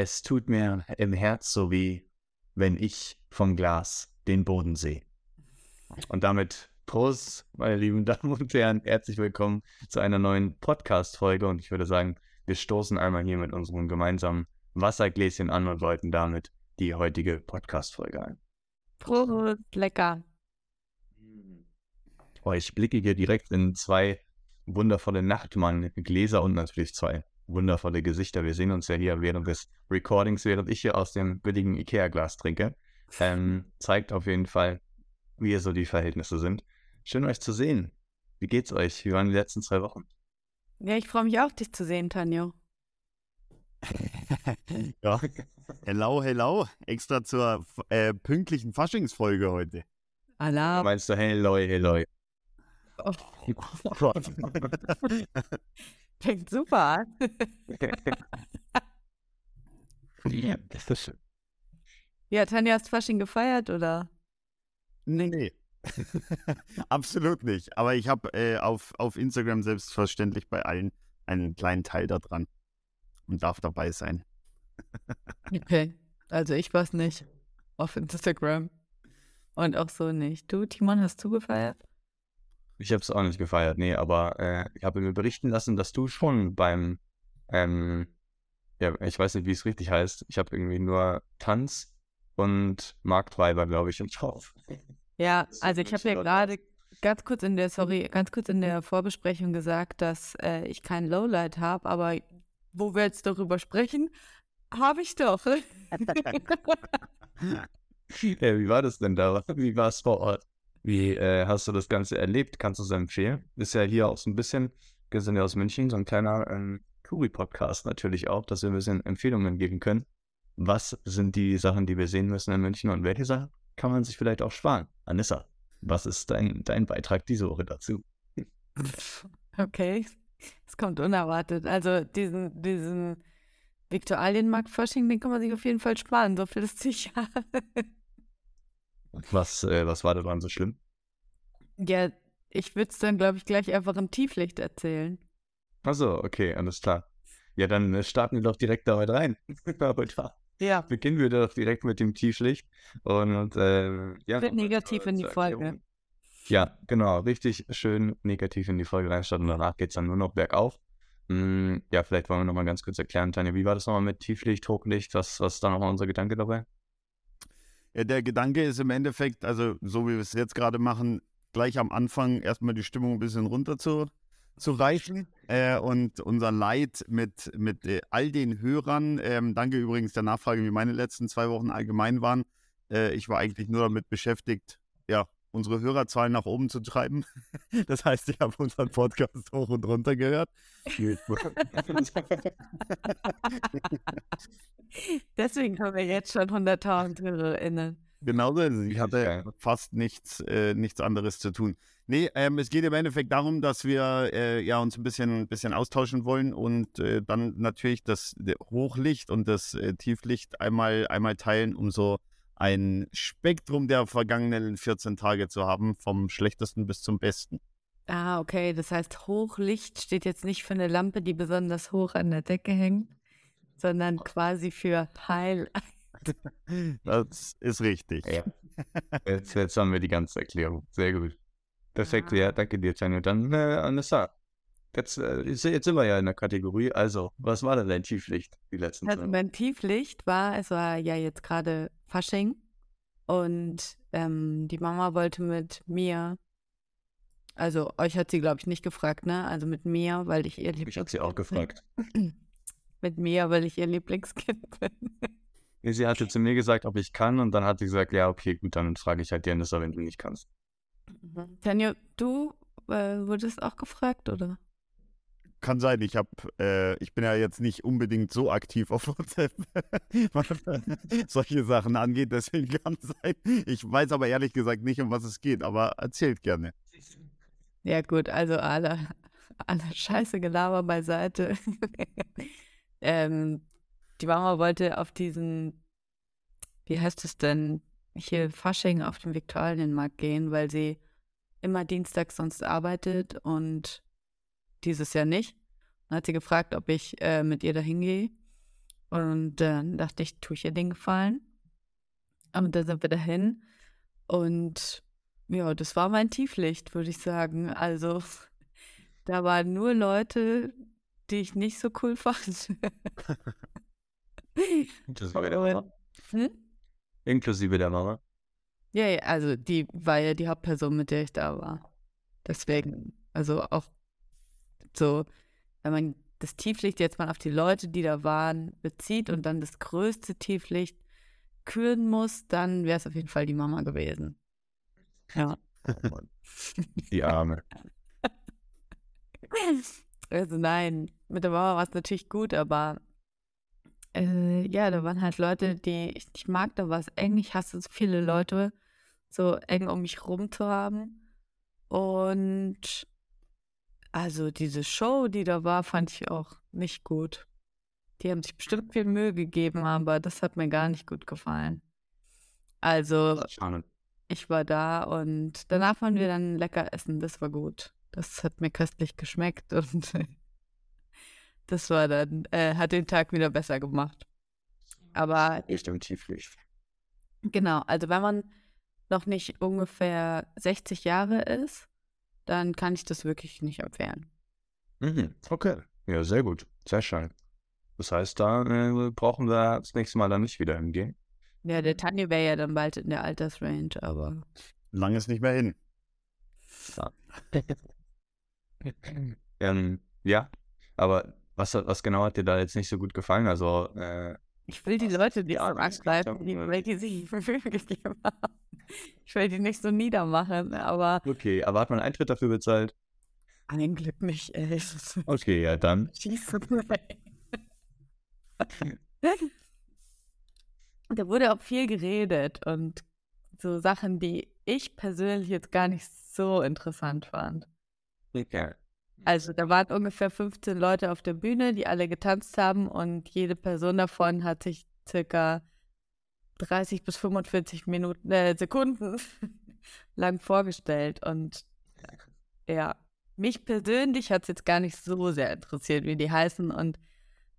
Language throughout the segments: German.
Es tut mir im Herz so weh, wenn ich vom Glas den Boden sehe. Und damit Prost, meine lieben Damen und Herren, herzlich willkommen zu einer neuen Podcast-Folge. Und ich würde sagen, wir stoßen einmal hier mit unserem gemeinsamen Wassergläschen an und läuten damit die heutige Podcast-Folge ein. Prost, lecker. Oh, ich blicke hier direkt in zwei wundervolle Nachtmann-Gläser und natürlich zwei wundervolle Gesichter. Wir sehen uns ja hier während des Recordings, während ich hier aus dem billigen Ikea-Glas trinke. Ähm, zeigt auf jeden Fall, wie hier so die Verhältnisse sind. Schön euch zu sehen. Wie geht's euch? Wie waren die letzten zwei Wochen? Ja, ich freue mich auch, dich zu sehen, Tanjo. ja, hello, hello. Extra zur äh, pünktlichen Faschingsfolge heute. Alarm. Meinst du hello, hello? Oh. Gott. Fängt super an. ja, das ist schön. Ja, Tanja, hast Fasching gefeiert, oder? Nee, nee. Absolut nicht. Aber ich habe äh, auf, auf Instagram selbstverständlich bei allen einen kleinen Teil da dran und darf dabei sein. okay. Also ich war es nicht auf Instagram. Und auch so nicht. Du, Timon, hast du gefeiert? Ich habe es auch nicht gefeiert, nee, aber äh, ich habe mir berichten lassen, dass du schon beim, ähm, ja, ich weiß nicht, wie es richtig heißt. Ich habe irgendwie nur Tanz und Marktweiber, glaube ich, im Kopf. Ja, also ich habe ja gerade ganz kurz in der, sorry, ganz kurz in der Vorbesprechung gesagt, dass äh, ich kein Lowlight habe, aber wo wir jetzt darüber sprechen, habe ich doch. ja, wie war das denn da? Wie war es vor Ort? Wie äh, hast du das Ganze erlebt? Kannst du es empfehlen? Ist ja hier auch so ein bisschen, wir sind ja aus München, so ein kleiner ähm, Kuri-Podcast natürlich auch, dass wir ein bisschen Empfehlungen geben können. Was sind die Sachen, die wir sehen müssen in München und welche Sachen kann man sich vielleicht auch sparen? Anissa, was ist dein, dein Beitrag diese Woche dazu? Okay, es kommt unerwartet. Also diesen, diesen Viktualienmarkt-Fasching, den kann man sich auf jeden Fall sparen, so viel ist sicher. Was, äh, was war daran so schlimm? Ja, ich würde es dann, glaube ich, gleich einfach im Tieflicht erzählen. Achso, okay, alles klar. Ja, dann äh, starten wir doch direkt damit rein. ja. Beginnen wir doch direkt mit dem Tieflicht. Und äh, ja. Wird negativ in die Folge. Ja, genau, richtig schön negativ in die Folge reinstarten und danach geht es dann nur noch bergauf. Hm, ja, vielleicht wollen wir nochmal ganz kurz erklären, Tanja, wie war das nochmal mit Tieflicht, Hochlicht? Was, was ist da nochmal unser Gedanke dabei? Ja, der Gedanke ist im Endeffekt, also so wie wir es jetzt gerade machen, gleich am Anfang erstmal die Stimmung ein bisschen runter zu, zu reichen äh, und unser Leid mit, mit äh, all den Hörern. Ähm, danke übrigens der Nachfrage, wie meine letzten zwei Wochen allgemein waren. Äh, ich war eigentlich nur damit beschäftigt, ja, unsere Hörerzahlen nach oben zu treiben. Das heißt, ich habe unseren Podcast hoch und runter gehört. Deswegen haben wir jetzt schon 100.000 HörerInnen. Genauso ist es. Ich hatte fast nichts, äh, nichts anderes zu tun. Nee, ähm, es geht im Endeffekt darum, dass wir äh, ja, uns ein bisschen, bisschen austauschen wollen und äh, dann natürlich das Hochlicht und das äh, Tieflicht einmal, einmal teilen, um so ein Spektrum der vergangenen 14 Tage zu haben, vom schlechtesten bis zum besten. Ah, okay. Das heißt, Hochlicht steht jetzt nicht für eine Lampe, die besonders hoch an der Decke hängt, sondern quasi für Heil. Das ist richtig. Ja. Jetzt, jetzt, haben wir die ganze Erklärung. Sehr gut. Perfekt, ja, ja danke dir, Tanja. Dann, äh, Anissa, jetzt, äh, jetzt sind wir ja in der Kategorie. Also, was war denn dein Tieflicht die letzten Also, mein Tieflicht war, es war ja jetzt gerade Fasching und ähm, die Mama wollte mit mir, also euch hat sie, glaube ich, nicht gefragt, ne? Also mit mir, weil ich ihr Lieblingskind Ich habe sie auch gefragt. mit mir, weil ich ihr Lieblingskind bin. sie hatte zu mir gesagt, ob ich kann und dann hat sie gesagt, ja, okay, gut, dann frage ich halt die Anissa, wenn du nicht kannst. Mhm. Tanja, du äh, wurdest auch gefragt, oder? Kann sein, ich habe, äh, ich bin ja jetzt nicht unbedingt so aktiv auf WhatsApp, was solche Sachen angeht, deswegen kann sein. Ich weiß aber ehrlich gesagt nicht, um was es geht, aber erzählt gerne. Ja gut, also alle, alle scheiße Gelaber beiseite. ähm, die Mama wollte auf diesen, wie heißt es denn, hier Fasching auf dem Viktualienmarkt gehen, weil sie immer dienstags sonst arbeitet und dieses Jahr nicht. Dann hat sie gefragt, ob ich äh, mit ihr dahin gehe. Und dann dachte ich, tue ich ihr den Gefallen. Und dann sind wir dahin. Und ja, das war mein Tieflicht, würde ich sagen. Also da waren nur Leute, die ich nicht so cool fand. Inklusive der Mama. Hm? Inklusive der Mama. Ja, ja, also die war ja die Hauptperson, mit der ich da war. Deswegen, also auch so, wenn man das Tieflicht jetzt mal auf die Leute, die da waren, bezieht und dann das größte Tieflicht küren muss, dann wäre es auf jeden Fall die Mama gewesen. Ja. Die Arme. Also nein, mit der Mama war es natürlich gut, aber äh, ja, da waren halt Leute, die ich nicht mag, da war es eng. Ich hasse so viele Leute so eng um mich rum zu haben. Und also diese Show, die da war, fand ich auch nicht gut. Die haben sich bestimmt viel Mühe gegeben, aber das hat mir gar nicht gut gefallen. Also Schade. ich war da und danach waren wir dann lecker essen. Das war gut. Das hat mir köstlich geschmeckt und das war dann, äh, hat den Tag wieder besser gemacht. Aber Richtung Tieflicht. genau, also wenn man noch nicht ungefähr 60 Jahre ist, dann kann ich das wirklich nicht empfehlen. Mhm. Okay. Ja, sehr gut. Sehr schön. Das heißt, da äh, brauchen wir das nächste Mal dann nicht wieder hingehen. Ja, der Tanja wäre ja dann bald in der Altersrange, aber Lang ist nicht mehr hin. ähm, ja, aber was, was genau hat dir da jetzt nicht so gut gefallen? Also, äh, ich will die Leute, die Ja, so angreifen, die, weil die sich Mühe gegeben haben. Ich will die nicht so niedermachen, aber okay, aber hat man Eintritt dafür bezahlt? ein Glück nicht, ey. Okay, ja, dann. Schießen. da wurde auch viel geredet und so Sachen, die ich persönlich jetzt gar nicht so interessant fand. Okay. Also da waren ungefähr 15 Leute auf der Bühne, die alle getanzt haben und jede Person davon hat sich circa 30 bis 45 Minuten, äh, Sekunden lang vorgestellt. Und ja, mich persönlich hat es jetzt gar nicht so sehr interessiert, wie die heißen und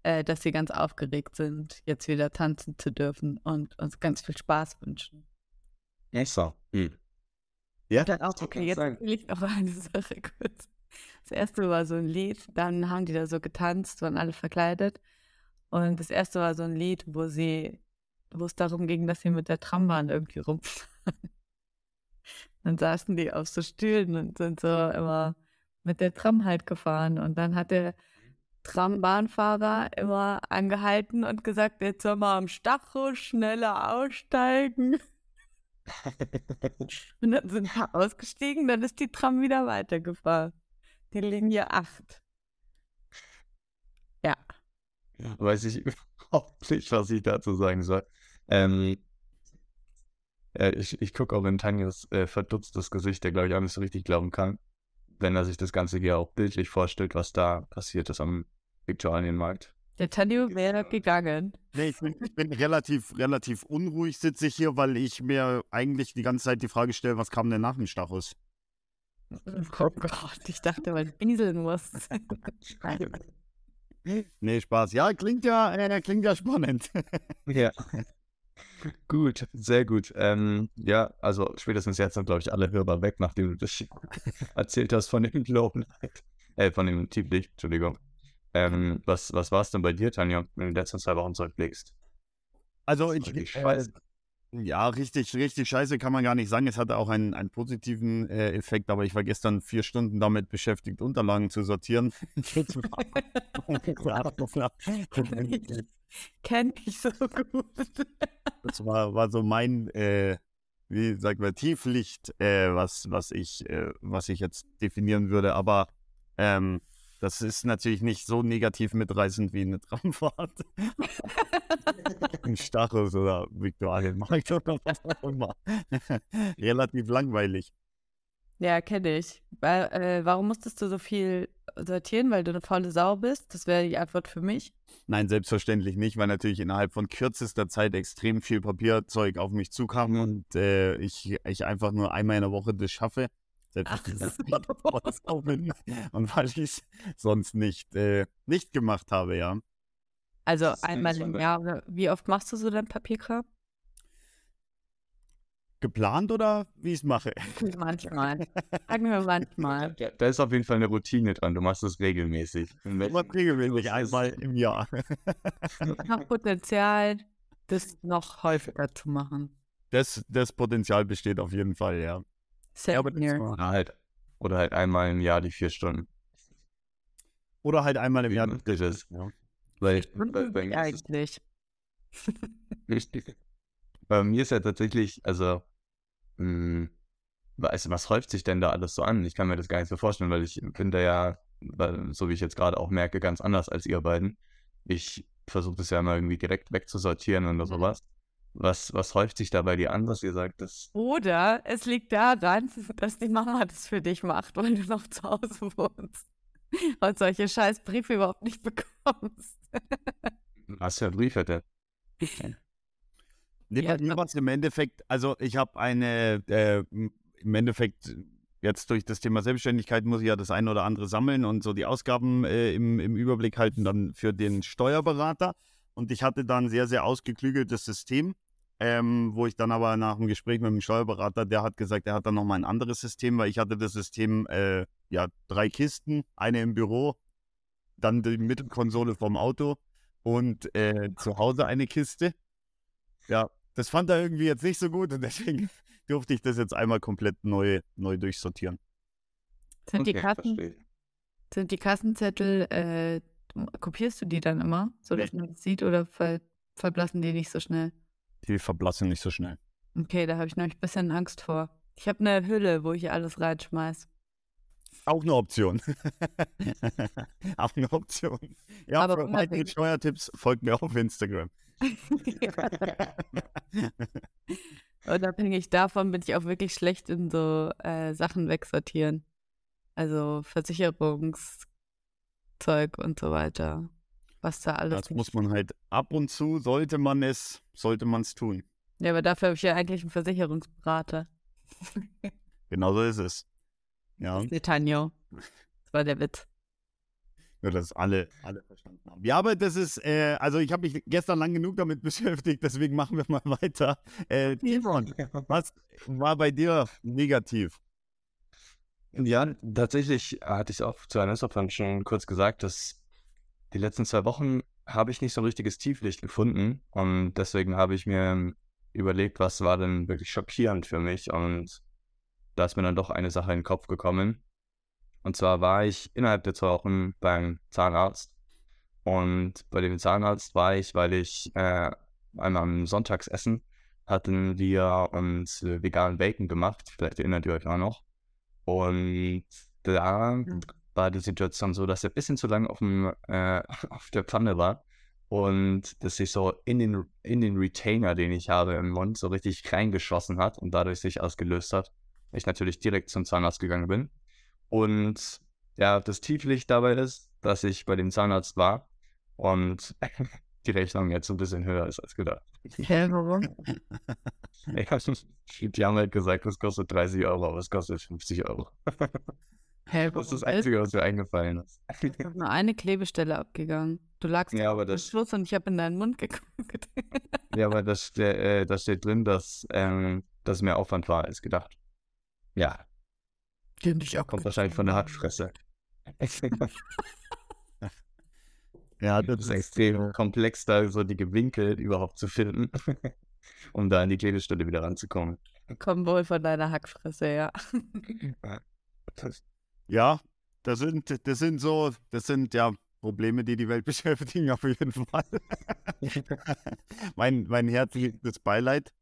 äh, dass sie ganz aufgeregt sind, jetzt wieder tanzen zu dürfen und uns ganz viel Spaß wünschen. Ja, so. Hm. Ja, Dann auch, das okay, jetzt sein. will ich noch eine Sache kurz. Das erste war so ein Lied, dann haben die da so getanzt, waren alle verkleidet. Und das erste war so ein Lied, wo sie, wo es darum ging, dass sie mit der Trambahn irgendwie rumfahren. Dann saßen die auf so Stühlen und sind so immer mit der Tram halt gefahren. Und dann hat der Trambahnfahrer immer angehalten und gesagt, jetzt soll mal am Stacho schneller aussteigen. Und dann sind wir ausgestiegen, dann ist die Tram wieder weitergefahren. Die Linie 8. Ja. Weiß ich überhaupt nicht, was ich dazu sagen soll. Ähm, äh, ich ich gucke auch in Tanjas äh, verdutztes Gesicht, der glaube ich auch nicht so richtig glauben kann, wenn er sich das Ganze hier auch bildlich vorstellt, was da passiert ist am Viktualienmarkt. Der Tanju wäre gegangen. Nee, ich bin, ich bin relativ, relativ unruhig sitze ich hier, weil ich mir eigentlich die ganze Zeit die Frage stelle, was kam denn nach dem Stachus? Oh Gott, ich dachte, man pinseln muss. Nein. Nee, Spaß. Ja, klingt ja, äh, klingt ja spannend. Ja. Gut, sehr gut. Ähm, ja, also spätestens jetzt sind, glaube ich, alle Hörer weg, nachdem du das erzählt hast von dem Lowlight. Äh, von dem Tieflicht, Entschuldigung. Ähm, was, was war es denn bei dir, Tanja, wenn du die letzten zwei Wochen zurückblickst? Also Richtig ich, äh. Ja, richtig, richtig scheiße kann man gar nicht sagen. Es hatte auch einen, einen positiven äh, Effekt, aber ich war gestern vier Stunden damit beschäftigt, Unterlagen zu sortieren. Kenn ich so gut. Das war, war so mein, äh, wie sagt man, Tieflicht, äh, was, was, ich, äh, was ich jetzt definieren würde. Aber ähm, das ist natürlich nicht so negativ mitreißend wie eine Tramfahrt. Ein Stachus oder Viktualienmarkt oder was auch immer. Relativ langweilig. Ja, kenne ich. Weil, äh, warum musstest du so viel sortieren? Weil du eine faule Sau bist? Das wäre die Antwort für mich. Nein, selbstverständlich nicht, weil natürlich innerhalb von kürzester Zeit extrem viel Papierzeug auf mich zukam und äh, ich, ich einfach nur einmal in der Woche das schaffe. Selbstverständlich Ach. Und weil ich es sonst nicht, äh, nicht gemacht habe, ja. Also einmal im. Jahr. Wie oft machst du so dein Papierkram? Geplant oder wie ich es mache? Manchmal. Sagen wir manchmal. Da, da ist auf jeden Fall eine Routine dran. Du machst es regelmäßig. Immer regelmäßig einmal im Jahr. Ich habe Potenzial, das noch häufiger zu machen. Das, das Potenzial besteht auf jeden Fall, ja. Same aber das halt, oder halt einmal im Jahr die vier Stunden. Oder halt einmal im Jahr. Das ist, Ja. weil, mir ist eigentlich. bei mir ist ja tatsächlich, also, mh, was, was häuft sich denn da alles so an? Ich kann mir das gar nicht so vorstellen, weil ich bin da ja, weil, so wie ich jetzt gerade auch merke, ganz anders als ihr beiden. Ich versuche das ja mal irgendwie direkt wegzusortieren oder Mhm. sowas. Was, was häuft sich da bei dir an, was ihr sagt, das Oder es liegt daran, dass die Mama das für dich macht, weil du noch zu Hause wohnst. Und solche scheiß Briefe überhaupt nicht bekommst. hast ja Briefe, der Nee, Ja, bei mir war es im Endeffekt, also ich habe eine, äh, im Endeffekt, jetzt durch das Thema Selbstständigkeit muss ich ja das eine oder andere sammeln und so die Ausgaben äh, im, im Überblick halten dann für den Steuerberater. Und ich hatte da ein sehr, sehr ausgeklügeltes System, ähm, wo ich dann aber nach dem Gespräch mit dem Steuerberater, der hat gesagt, er hat dann nochmal ein anderes System, weil ich hatte das System, äh, ja, drei Kisten, eine im Büro, dann die Mittelkonsole vom Auto und äh, zu Hause eine Kiste. Ja, das fand er irgendwie jetzt nicht so gut und deswegen durfte ich das jetzt einmal komplett neu, neu durchsortieren. Sind, die, Okay, Kassen, verstehe. sind die Kassenzettel, äh, kopierst du die dann immer, so dass man das sieht, oder ver verblassen die nicht so schnell? Die verblassen nicht so schnell. Okay, da habe ich nämlich ein bisschen Angst vor. Ich habe eine Hülle, wo ich alles reinschmeiß. Auch eine Option. Auch eine Option. Ja, Aber unabhängig- Steuertipps folgt mir auf Instagram. Unabhängig davon bin ich auch wirklich schlecht in so äh, Sachen wegsortieren. Also Versicherungszeug und so weiter. Was da alles. Das muss man halt ab und zu, sollte man es, sollte man es tun. ja, aber dafür habe ich ja eigentlich einen Versicherungsberater. Genau so ist es. Ja, Netanjo. Das war der Witz. nur dass alle, alle verstanden haben. Ja, aber das ist, äh, also ich habe mich gestern lang genug damit beschäftigt, deswegen machen wir mal weiter. Äh, Timon, was war bei dir negativ? Ja, tatsächlich hatte ich auch zu Anessa schon kurz gesagt, dass die letzten zwei Wochen habe ich nicht so ein richtiges Tieflicht gefunden und deswegen habe ich mir überlegt, was war denn wirklich schockierend für mich und da ist mir dann doch eine Sache in den Kopf gekommen. Und zwar war ich innerhalb der zwei Wochen beim Zahnarzt und bei dem Zahnarzt war ich, weil ich äh, einmal am Sonntagsessen hatten wir uns äh, veganen Bacon gemacht, vielleicht erinnert ihr euch auch noch. Und da war die Situation so, dass er ein bisschen zu lang auf, dem, äh, auf der Pfanne war und dass sich so in den, in den Retainer, den ich habe im Mund, so richtig reingeschossen hat und dadurch sich ausgelöst hat. Ich natürlich direkt zum Zahnarzt gegangen bin. Und ja, das Tieflicht dabei ist, dass ich bei dem Zahnarzt war und die Rechnung jetzt ein bisschen höher ist als gedacht. Hä, warum? Die haben halt gesagt, das kostet 30 Euro, aber es kostet 50 Euro. Hä, Das ist das? Einzige, was mir eingefallen ist. Ich habe nur eine Klebestelle abgegangen. Du lagst Ja, aber das, Schluss und ich habe in deinen Mund geguckt. ja, aber das, ste- äh, das steht drin, dass ähm, das mehr Aufwand war als gedacht. Ja, Kenn dich auch kommt wahrscheinlich von der Hackfresse. Ja, Das ist extrem komplex, da so die Gewinkel überhaupt zu finden, um da an die Klebestelle wieder ranzukommen. Komm wohl von deiner Hackfresse, ja. Ja, das sind, das sind so, das sind ja Probleme, die die Welt beschäftigen, auf jeden Fall. mein, mein herzliches Beileid.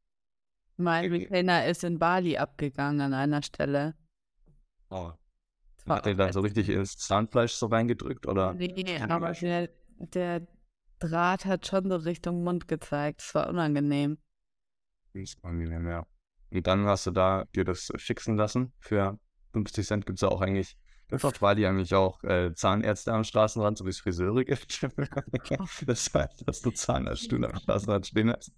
Mein Retainer ist in Bali abgegangen an einer Stelle. Oh. Hat er dann so richtig ins Zahnfleisch so reingedrückt, oder? Nee, aber der, der Draht hat schon so Richtung Mund gezeigt. Das war unangenehm. Ist angenehm, ja. Und dann hast du da dir das fixen lassen. Für 50 Cent gibt es ja auch eigentlich, gibt auf Bali eigentlich auch äh, Zahnärzte am Straßenrand, so wie es Friseure gibt. das heißt, dass du Zahnarztstuhl am Straßenrand stehen hast.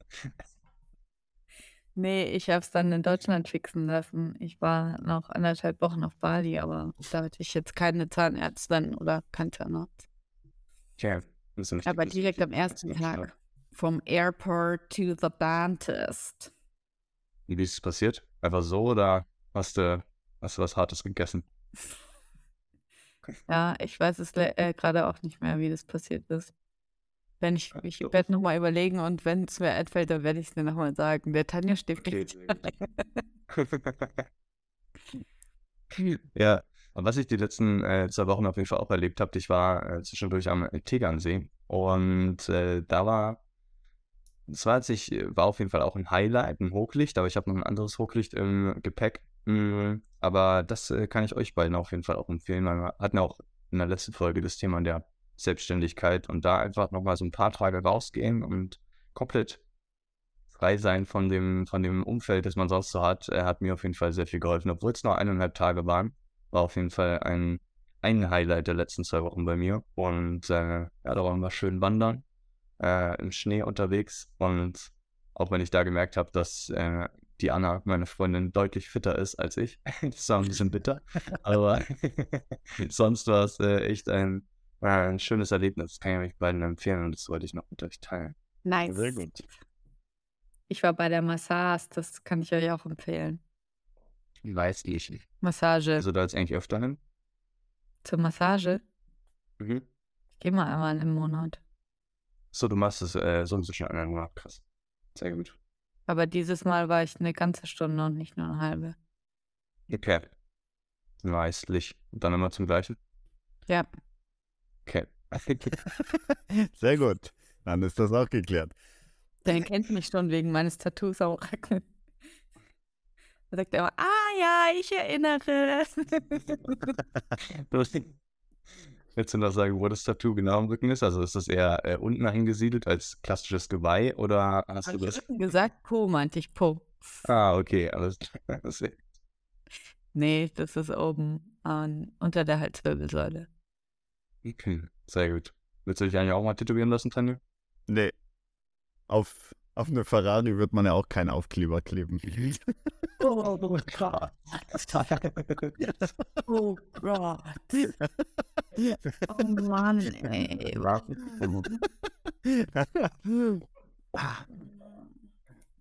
Nee, ich habe es dann in Deutschland fixen lassen. Ich war noch anderthalb Wochen auf Bali, aber da hatte ich jetzt keine Zahnärztin oder keinen Zahnarzt. Nicht Aber direkt am ersten. Tag. Vom Airport to the dentist. Wie ist es passiert? Einfach so oder hast du, hast du was Hartes gegessen? Ja, ich weiß es äh, gerade auch nicht mehr, wie das passiert ist. Wenn ich, Ja, ich werde nochmal überlegen und wenn es mir einfällt, dann werde ich es dir nochmal sagen. Der Tanja steht Okay, nicht. Ja, und was ich die letzten äh, zwei Wochen auf jeden Fall auch erlebt habe, ich war äh, zwischendurch am Tegernsee und äh, da war, das ich, war auf jeden Fall auch ein Highlight, ein Hochlicht, aber ich habe noch ein anderes Hochlicht im Gepäck. Mm, aber das äh, kann ich euch beiden auf jeden Fall auch empfehlen, wir hatten auch in der letzten Folge das Thema der Selbstständigkeit und da einfach nochmal so ein paar Tage rausgehen und komplett frei sein von dem, von dem Umfeld, das man sonst so hat, äh, hat mir auf jeden Fall sehr viel geholfen. Obwohl es nur eineinhalb Tage waren, war auf jeden Fall ein, ein Highlight der letzten zwei Wochen bei mir. Und äh, ja, da waren wir schön wandern, äh, im Schnee unterwegs. Und auch wenn ich da gemerkt habe, dass äh, die Anna, meine Freundin, deutlich fitter ist als ich. das war ein bisschen bitter. Aber sonst war es äh, echt ein, war ein schönes Erlebnis. Das kann ich euch beiden empfehlen und das wollte ich noch mit euch teilen. Nice. Sehr gut. Ich war bei der Massage, das kann ich euch auch empfehlen. Weiß ich nicht. Massage. Also da jetzt eigentlich öfter hin? Zur Massage. Mhm. Ich gehe mal einmal im Monat. So, du machst es äh, so zwischen anderen Monat. Krass. Sehr gut. Aber dieses Mal war ich eine ganze Stunde und nicht nur eine halbe. Okay. Weißlich. Und dann immer zum gleichen? Ja. Okay. Sehr gut. Dann ist das auch geklärt. Der kennt mich schon wegen meines Tattoos am Rücken. Da sagt er immer, ah ja, ich erinnere. Willst du noch sagen, wo das Tattoo genau am Rücken ist? Also ist das eher äh, unten angesiedelt als klassisches Geweih oder hast Hab du ich das? Rücken gesagt? Po, meinte ich Po. Ah, okay, alles klar. Nee, das ist oben an, unter der Halswirbelsäule. Okay, sehr gut. Willst du dich eigentlich auch mal tätowieren lassen, Tanja? Nee. Auf, auf eine Ferrari wird man ja auch keinen Aufkleber kleben. Oh, Gott. Oh Gott. Oh Mann, ey.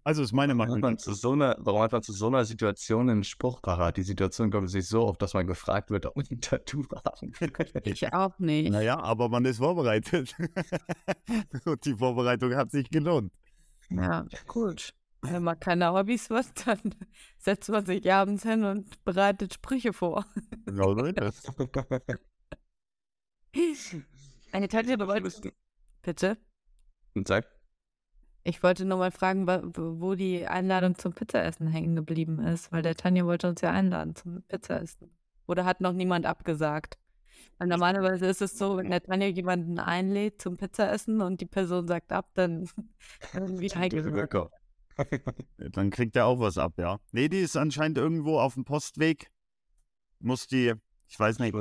Also ist meine Warum hat, Meinung. man zu so einer, warum hat man zu so einer Situation einen Spruch parat? Die Situation kommt sich so oft, dass man gefragt wird, ob man ein Tattoo haben. Ich auch nicht. Naja, aber man ist vorbereitet. Und die Vorbereitung hat sich gelohnt. Ja, gut. Wenn man keine Hobbys hat, dann setzt man sich abends hin und bereitet Sprüche vor. Genau so ist. Eine Tante wollte. Bitte? Und sag, Ich wollte nur mal fragen, wo die Einladung zum Pizzaessen hängen geblieben ist, weil der Tanja wollte uns ja einladen zum Pizzaessen. Oder hat noch niemand abgesagt? Weil normalerweise ist es so, wenn der Tanja jemanden einlädt zum Pizzaessen und die Person sagt ab, dann eingeladen. Wirker. Dann kriegt er auch was ab, ja. Nee, die ist anscheinend irgendwo auf dem Postweg. Muss die, ich weiß nicht,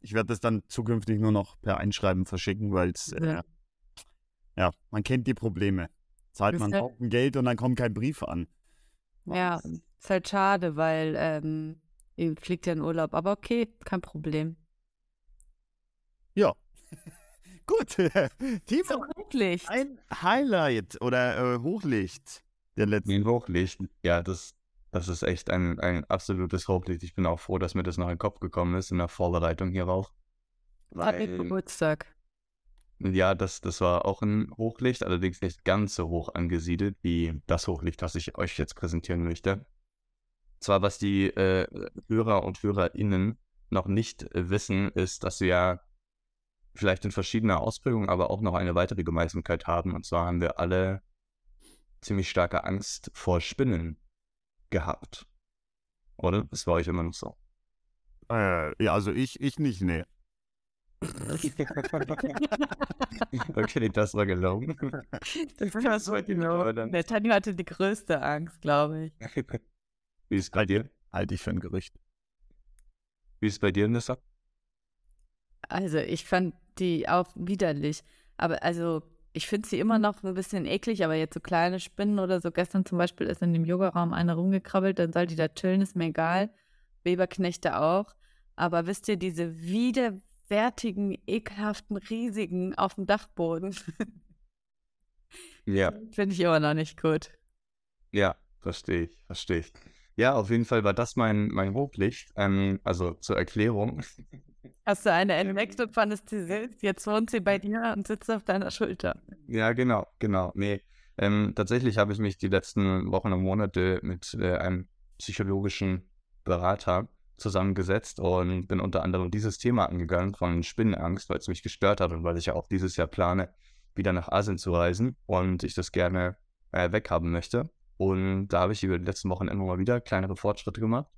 ich werde das dann zukünftig nur noch per Einschreiben verschicken, weil es, äh, Ja. ja, man kennt die Probleme. Zahlt Ist man ja- Haufen Geld und dann kommt kein Brief an. Ja, ist halt schade, weil ähm, ihr fliegt ja in Urlaub. Aber okay, kein Problem. Ja. Gut, Timo, So wirklich. ein Highlight oder äh, Hochlicht der letzten. Ein Hochlicht. Ja, das, das ist echt ein, ein absolutes Hochlicht. Ich bin auch froh, dass mir das noch in den Kopf gekommen ist in der Vorbereitung hierauf. Hat mit Weil, Geburtstag. ja, das, das war auch ein Hochlicht, allerdings nicht ganz so hoch angesiedelt wie das Hochlicht, das ich euch jetzt präsentieren möchte. Zwar, was die äh, Hörer und HörerInnen noch nicht äh, wissen, ist, dass wir vielleicht in verschiedener Ausprägung, aber auch noch eine weitere Gemeinsamkeit haben. Und zwar haben wir alle ziemlich starke Angst vor Spinnen gehabt. Oder? Das war euch immer noch so. Äh, ja, also ich, ich nicht, nee. okay, das war gelogen. Das war so genau. Der Tanja hatte die größte Angst, glaube ich. Wie ist es bei dir? Halte ich für ein Gerücht. Wie ist es bei dir, Nissa? Also, ich fand die auch widerlich. Aber also, ich finde sie immer noch ein bisschen eklig, aber jetzt so kleine Spinnen oder so. Gestern zum Beispiel ist in dem Yogaraum eine rumgekrabbelt, dann soll die da chillen, ist mir egal. Weberknechte auch. Aber wisst ihr, diese bärtigen, ekelhaften, riesigen auf dem Dachboden. Ja, Finde ich immer noch nicht gut. ja, verstehe ich, verstehe ich. Ja, auf jeden Fall war das mein, mein Hochlicht. Ähm, also zur Erklärung. Hast du eine entdeckt und fandest sie süß? Jetzt wohnt sie bei dir und sitzt auf deiner Schulter. Ja, genau, genau. Nee, ähm, tatsächlich habe ich mich die letzten Wochen und Monate mit äh, einem psychologischen Berater zusammengesetzt und bin unter anderem dieses Thema angegangen von Spinnenangst, weil es mich gestört hat und weil ich ja auch dieses Jahr plane, wieder nach Asien zu reisen und ich das gerne äh, weghaben möchte. Und da habe ich über die letzten Wochen immer mal wieder kleinere Fortschritte gemacht.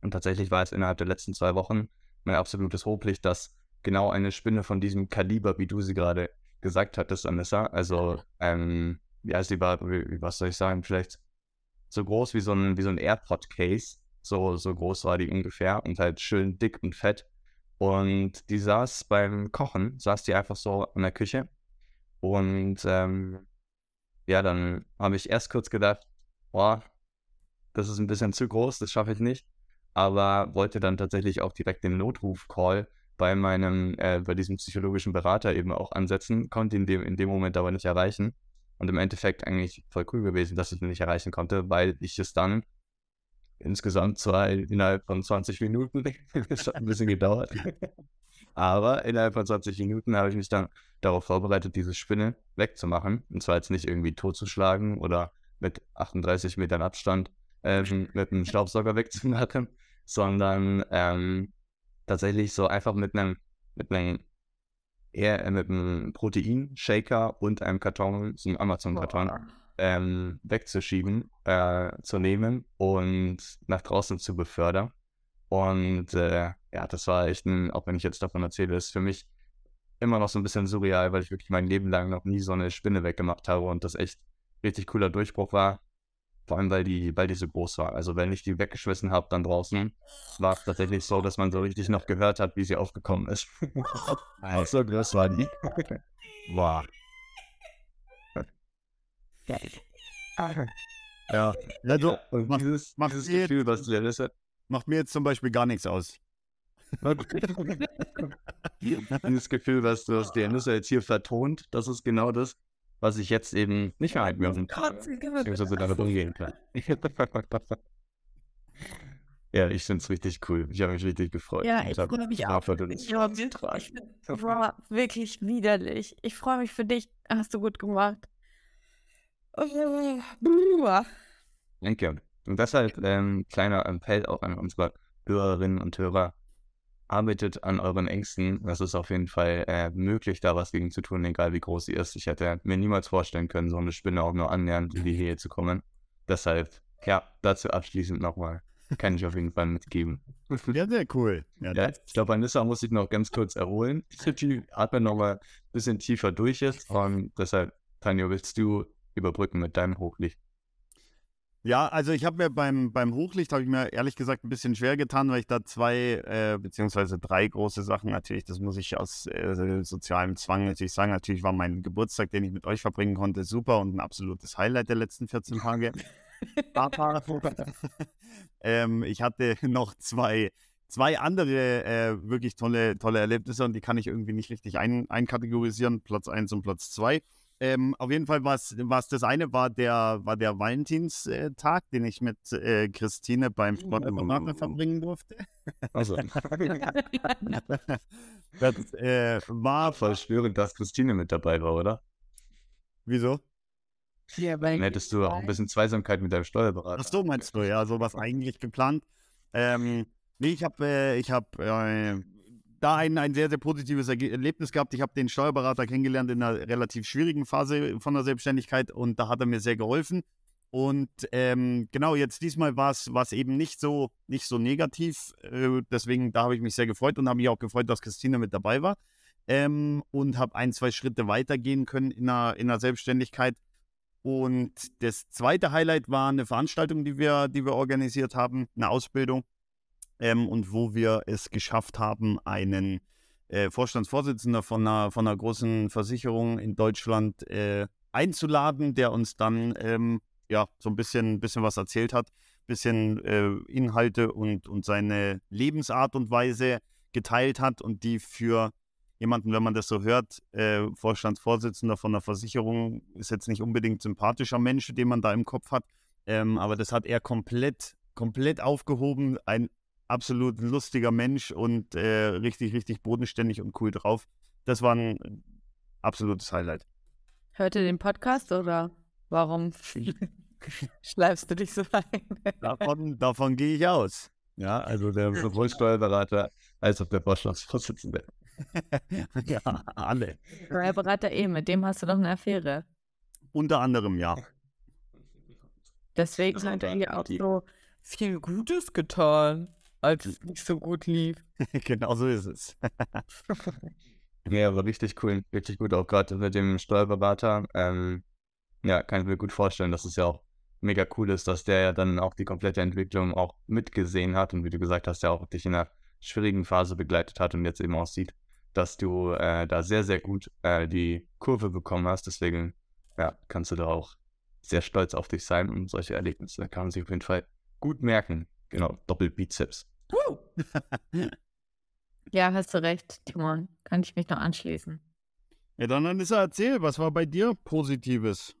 Und tatsächlich war es innerhalb der letzten zwei Wochen mein absolutes Hochlicht, dass genau eine Spinne von diesem Kaliber, wie du sie gerade gesagt hattest, Anissa, also, ähm, wie heißt die war, wie, wie- was soll ich sagen, vielleicht so groß wie so ein, wie so ein AirPod-Case, so, so groß war die ungefähr und halt schön dick und fett. Und die saß beim Kochen, saß die einfach so in der Küche. Und ähm, ja, dann habe ich erst kurz gedacht, boah, das ist ein bisschen zu groß, das schaffe ich nicht. Aber wollte dann tatsächlich auch direkt den Notruf-Call bei meinem, äh, bei diesem psychologischen Berater eben auch ansetzen, konnte ihn dem, in dem Moment aber nicht erreichen. Und im Endeffekt eigentlich voll cool gewesen, dass ich ihn nicht erreichen konnte, weil ich es dann insgesamt zwar innerhalb von 20 Minuten, es hat ein bisschen gedauert, aber innerhalb von 20 Minuten habe ich mich dann darauf vorbereitet, diese Spinne wegzumachen. Und zwar jetzt nicht irgendwie totzuschlagen oder mit 38 Metern Abstand ähm, mit einem Staubsauger wegzumachen, sondern ähm, tatsächlich so einfach mit einem, mit einem eher äh, mit einem Proteinshaker und einem Karton, so einem Amazon-Karton, ähm, wegzuschieben, äh, zu nehmen und nach draußen zu befördern. Und äh, ja, das war echt ein, auch wenn ich jetzt davon erzähle, ist für mich immer noch so ein bisschen surreal, weil ich wirklich mein Leben lang noch nie so eine Spinne weggemacht habe und das echt richtig cooler Durchbruch war. Vor allem, weil die, weil die so groß war. Also wenn ich die weggeschmissen habe dann draußen, war es tatsächlich so, dass man so richtig noch gehört hat, wie sie aufgekommen ist. so groß war die. Boah. Ja. Also, Und mach- dieses, mach dieses ihr- Gefühl, was du dir das macht mir jetzt zum Beispiel gar nichts aus. Dieses Gefühl, was du aus der Nüsse jetzt hier vertont, das ist genau das, was ich jetzt eben nicht mehr halten kann. Beziehungsweise damit umgehen kann. ja, ich finde es richtig cool. Ich habe mich richtig gefreut. Ja, ich freue mich auch. hoffe, du Ich nicht. war wirklich, ich widerlich. Ich freue mich für dich. Hast du gut gemacht. Danke. Und deshalb ähm, kleiner Appell auch an unsere Hörerinnen und Hörer. Arbeitet an euren Ängsten. Das ist auf jeden Fall äh, möglich, da was gegen zu tun, egal wie groß sie ist. Ich hätte mir niemals vorstellen können, so eine Spinne auch nur annähernd in die Nähe zu kommen. Deshalb, ja, dazu abschließend nochmal. Kann ich auf jeden Fall mitgeben. Ja, sehr cool. Ja, Ja, ich glaube, Anissa muss sich noch ganz kurz erholen. Die atmet nochmal ein bisschen tiefer durch jetzt. Und deshalb, Tanja, willst du überbrücken mit deinem Hochlicht? Ja, also ich habe mir beim, beim Hochlicht, habe ich mir ehrlich gesagt ein bisschen schwer getan, weil ich da zwei, äh, beziehungsweise drei große Sachen natürlich, das muss ich aus äh, sozialem Zwang natürlich sagen. Natürlich war mein Geburtstag, den ich mit euch verbringen konnte, super und ein absolutes Highlight der letzten 14 Tage. Ähm, ich hatte noch zwei, zwei andere äh, wirklich tolle, tolle Erlebnisse und die kann ich irgendwie nicht richtig ein, einkategorisieren, Platz 1 und Platz 2. Ähm, auf jeden Fall war es das eine, war der, war der Valentinstag, den ich mit äh, Christine beim Sport im Berater verbringen durfte. Also, Das äh, war, voll störend, dass Christine mit dabei war, oder? wieso? Ja, Dann hättest du auch ein bisschen Zweisamkeit mit deinem Steuerberater. Ach so, meinst du, ja, sowas eigentlich geplant. Ähm, nee, ich habe äh, ich hab, äh, da ein, ein sehr, sehr positives Erlebnis gehabt. Ich habe den Steuerberater kennengelernt in einer relativ schwierigen Phase von der Selbstständigkeit und da hat er mir sehr geholfen. Und ähm, genau, jetzt diesmal war es eben nicht so, nicht so negativ. Äh, deswegen, da habe ich mich sehr gefreut und habe mich auch gefreut, dass Christine mit dabei war. Ähm, und habe ein, zwei Schritte weitergehen können in der, in der Selbstständigkeit. Und das zweite Highlight war eine Veranstaltung, die wir, die wir organisiert haben, eine Ausbildung, ähm, und wo wir es geschafft haben, einen äh, Vorstandsvorsitzender von einer, von einer großen Versicherung in Deutschland äh, einzuladen, der uns dann ähm, ja so ein bisschen, bisschen was erzählt hat, bisschen äh, Inhalte und, und seine Lebensart und Weise geteilt hat und die für jemanden, wenn man das so hört, äh, Vorstandsvorsitzender von einer Versicherung, ist jetzt nicht unbedingt sympathischer Mensch, den man da im Kopf hat, ähm, aber das hat er komplett, komplett aufgehoben. Ein absolut lustiger Mensch und äh, richtig, richtig bodenständig und cool drauf. Das war ein absolutes Highlight. Hört ihr den Podcast oder warum schleifst du dich so ein? davon, davon gehe ich aus. Ja, also der sowohl Steuerberater als auch der Vorstandsvorsitzende. ja, alle. Steuerberater eh, mit dem hast du doch eine Affäre. Unter anderem, ja. Deswegen hat er ja auch so viel Gutes getan, als es nicht so gut lief. genau so ist es. ja, aber richtig cool, richtig gut, auch gerade mit dem Steuerberater. Ähm, ja, kann ich mir gut vorstellen, dass es ja auch mega cool ist, dass der ja dann auch die komplette Entwicklung auch mitgesehen hat und wie du gesagt hast, ja auch dich in einer schwierigen Phase begleitet hat und jetzt eben aussieht, dass du äh, da sehr, sehr gut äh, die Kurve bekommen hast. Deswegen ja, kannst du da auch sehr stolz auf dich sein und solche Erlebnisse kann man sich auf jeden Fall gut merken. Genau, Doppelbizeps. ja, hast du recht, Timon. Kann ich mich noch anschließen. Ja, dann Anissa, erzähl, was war bei dir Positives?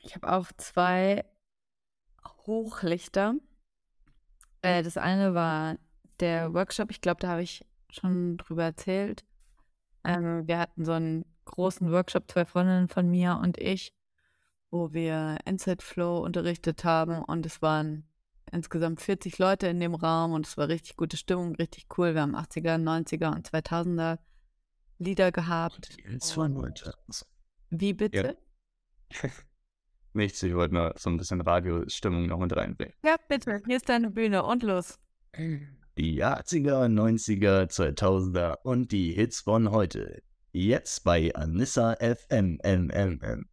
Ich habe auch zwei Hochlichter. Äh, das eine war der Workshop, ich glaube, da habe ich schon drüber erzählt. Ähm, wir hatten so einen großen Workshop, zwei Freundinnen von mir und ich, wo wir NZ Flow unterrichtet haben und es waren insgesamt 40 Leute in dem Raum und es war richtig gute Stimmung, richtig cool. Wir haben 80er, 90er und 2000er Lieder gehabt. Wie bitte? Ja. Nichts, ich wollte nur so ein bisschen Radiostimmung noch mit reinbringen. Ja, bitte. Hier ist deine Bühne und los. Die 80er, 90er, 2000er und die Hits von heute. Jetzt bei Anissa FM. M, M, M.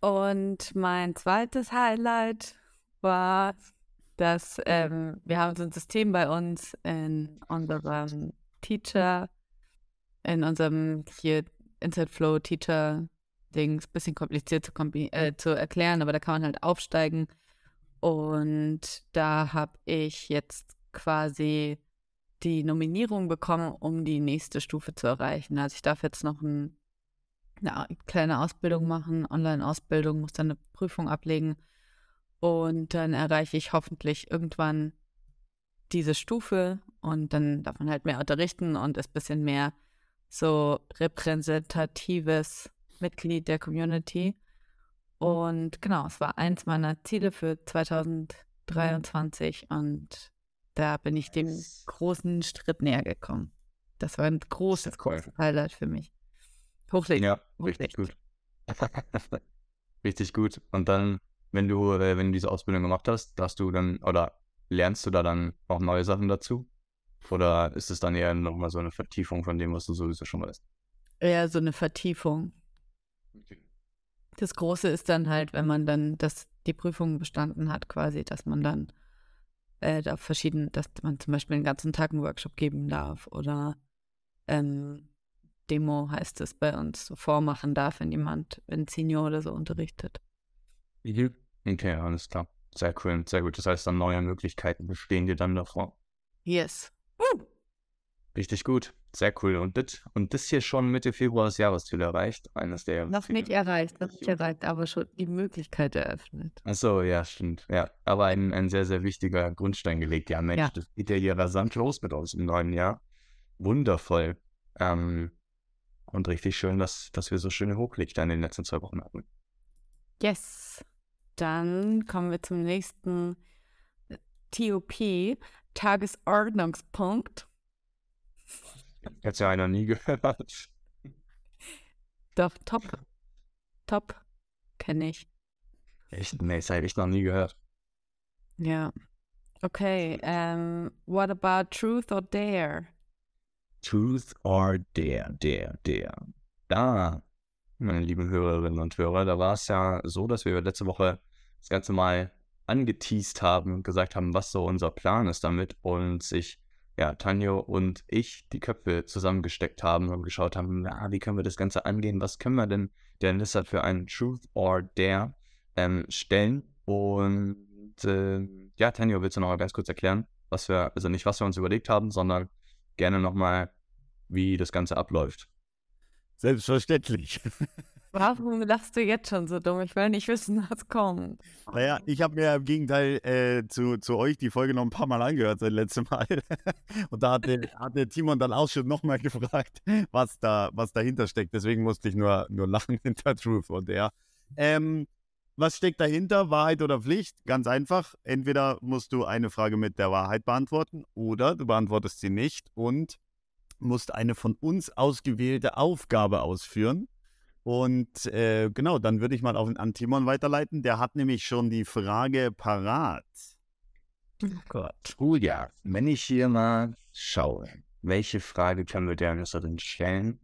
Und mein zweites Highlight war, dass ähm, wir haben so ein System bei uns in unserem Teacher, in unserem hier Inside Flow Teacher Dings, bisschen kompliziert zu, äh, zu erklären, aber da kann man halt aufsteigen. Und da habe ich jetzt quasi die Nominierung bekommen, um die nächste Stufe zu erreichen. Also ich darf jetzt noch ein, eine kleine Ausbildung machen, Online-Ausbildung, muss dann eine Prüfung ablegen. Und dann erreiche ich hoffentlich irgendwann diese Stufe und dann darf man halt mehr unterrichten und ist ein bisschen mehr so repräsentatives Mitglied der Community. Und genau, es war eins meiner Ziele für 2023 und da bin ich dem großen Schritt näher gekommen. Das war ein großes, großes Highlight für mich. Hochlicht. Ja, richtig gut. richtig gut. Und dann, wenn du, äh, wenn du diese Ausbildung gemacht hast, hast du dann, oder lernst du da dann auch neue Sachen dazu? Oder ist es dann eher nochmal so eine Vertiefung von dem, was du sowieso schon weißt? Eher so eine Vertiefung. Das Große ist dann halt, wenn man dann das, die Prüfung bestanden hat, quasi, dass man dann äh, da verschieden, dass man zum Beispiel den ganzen Tag einen Workshop geben darf oder ähm, Demo heißt es bei uns, so vormachen darf, wenn jemand, wenn Senior oder so unterrichtet. Okay, alles klar. Sehr cool, sehr gut. Das heißt, dann neue Möglichkeiten bestehen dir dann davor. Yes. Woo! Richtig gut. Sehr cool. Und das, und das hier schon Mitte Februar das Jahresziel erreicht. Eines der. Noch nicht erreicht, noch nicht erreicht, aber schon die Möglichkeit eröffnet. Achso, ja, stimmt. Ja, aber ein, ein sehr, sehr wichtiger Grundstein gelegt. Ja, Mensch, ja. das geht ja hier rasant los mit uns im neuen Jahr. Wundervoll. Ähm, und richtig schön, dass, dass wir so schöne Hochlichter in den letzten zwei Wochen hatten. Yes. Dann kommen wir zum nächsten TOP, Tagesordnungspunkt. Hätte ja einer nie gehört. Doch, top. Top. Kenne ich. Echt? Nee, das habe ich noch nie gehört. Ja. Okay, um, ähm, what about Truth or Dare? Truth or Dare, Dare, Dare. Da, meine lieben Hörerinnen und Hörer, da war es ja so, dass wir letzte Woche das Ganze mal angeteased haben und gesagt haben, was so unser Plan ist damit und sich ja, Tanjo und ich die Köpfe zusammengesteckt haben und geschaut haben, na, wie können wir das Ganze angehen, was können wir denn der Nissa für einen Truth or Dare ähm, stellen. Und äh, ja, Tanjo, willst du noch mal ganz kurz erklären, was wir, also nicht was wir uns überlegt haben, sondern gerne nochmal, wie das Ganze abläuft. Selbstverständlich. Warum lachst du jetzt schon so dumm? Ich will nicht wissen, was kommt. Naja, ich habe mir im Gegenteil äh, zu, zu euch die Folge noch ein paar Mal angehört seit letztem Mal. Und da hatte, hatte Timon dann auch schon nochmal gefragt, was da, was dahinter steckt. Deswegen musste ich nur, nur lachen hinter Truth und er. Ähm, was steckt dahinter? Wahrheit oder Pflicht? Ganz einfach. Entweder musst du eine Frage mit der Wahrheit beantworten oder du beantwortest sie nicht und musst eine von uns ausgewählte Aufgabe ausführen. Und äh, genau, dann würde ich mal auf den Antimon weiterleiten. Der hat nämlich schon die Frage parat. Oh Gott. Ja, wenn ich hier mal schaue, welche Frage können wir der Nusserin stellen?